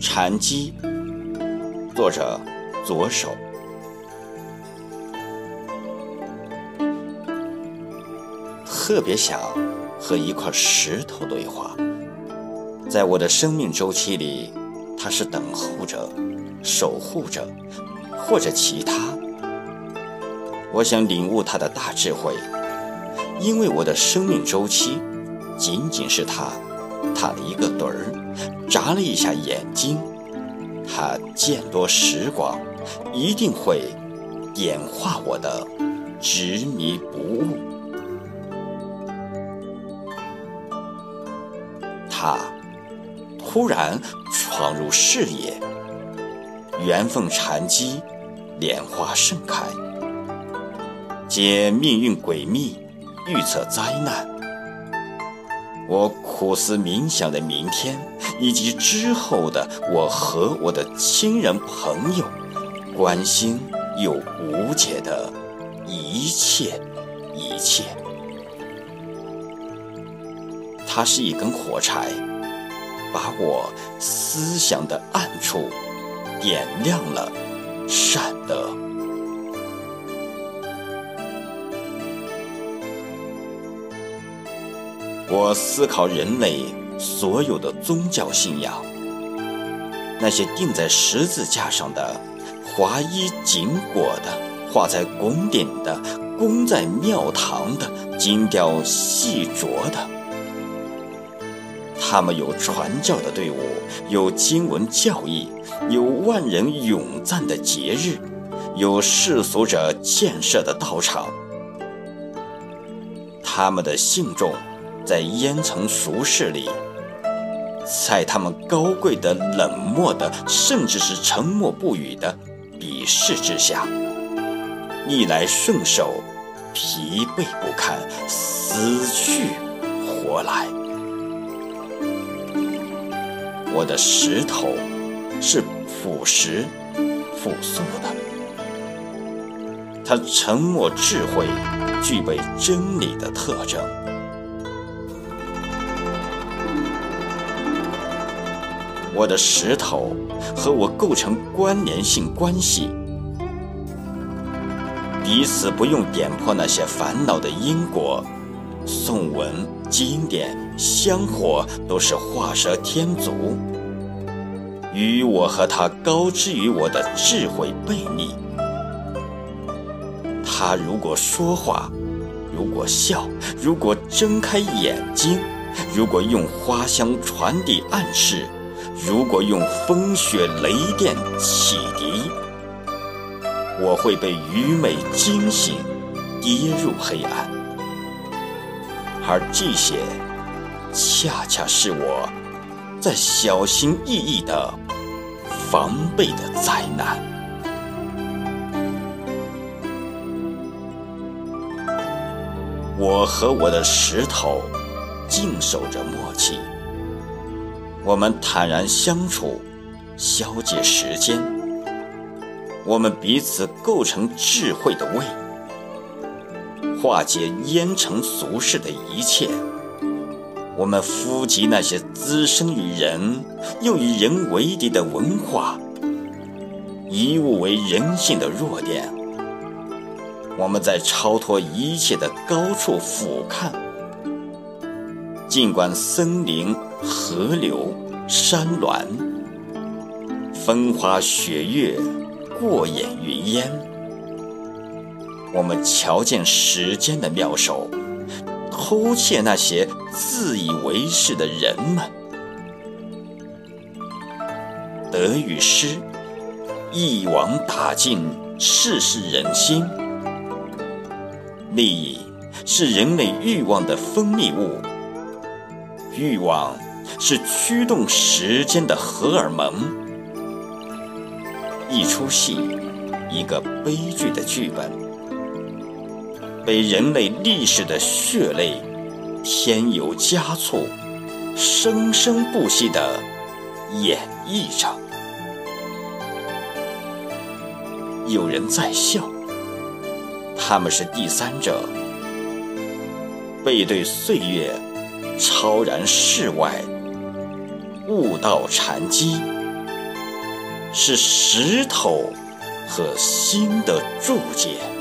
禅机，作者左手。特别想和一块石头对话，在我的生命周期里，它是等候着、守护着，或者其他。我想领悟它的大智慧，因为我的生命周期仅仅是它打了一个盹儿，眨了一下眼睛，它见多识广，一定会点化我的执迷不悟。他突然闯入视野，缘分禅机，莲花盛开，解命运诡秘，预测灾难。我苦思冥想的明天，以及之后的我和我的亲人朋友，关心又无解的一切一切。它是一根火柴，把我思想的暗处点亮了，善德。我思考人类所有的宗教信仰，那些钉在十字架上的、华衣锦裹的、画在拱顶的、供在庙堂的、精雕细琢的。他们有传教的队伍，有经文教义，有万人咏赞的节日，有世俗者建设的道场。他们的信众在烟尘俗世里，在他们高贵的、冷漠的，甚至是沉默不语的鄙视之下，逆来顺受，疲惫不堪，死去活来。我的石头是朴实、朴素的，它沉默智慧，具备真理的特征。我的石头和我构成关联性关系，彼此不用点破那些烦恼的因果。颂文、经典、香火都是画蛇添足，与我和他高之于我的智慧背逆。他如果说话，如果笑，如果睁开眼睛，如果用花香传递暗示，如果用风雪雷电启迪，我会被愚昧惊醒，跌入黑暗。而这些，恰恰是我在小心翼翼的防备的灾难。我和我的石头静守着默契，我们坦然相处，消解时间。我们彼此构成智慧的胃。化解烟尘俗世的一切，我们伏及那些滋生于人又与人为敌的文化，以物为人性的弱点。我们在超脱一切的高处俯瞰，尽管森林、河流、山峦、风花雪月过眼云烟。我们瞧见时间的妙手，偷窃那些自以为是的人们。得与失，一网打尽世事人心。利益是人类欲望的分泌物，欲望是驱动时间的荷尔蒙。一出戏，一个悲剧的剧本。被人类历史的血泪添油加醋，生生不息地演绎着。有人在笑，他们是第三者，背对岁月，超然世外，悟道禅机是石头和心的注解。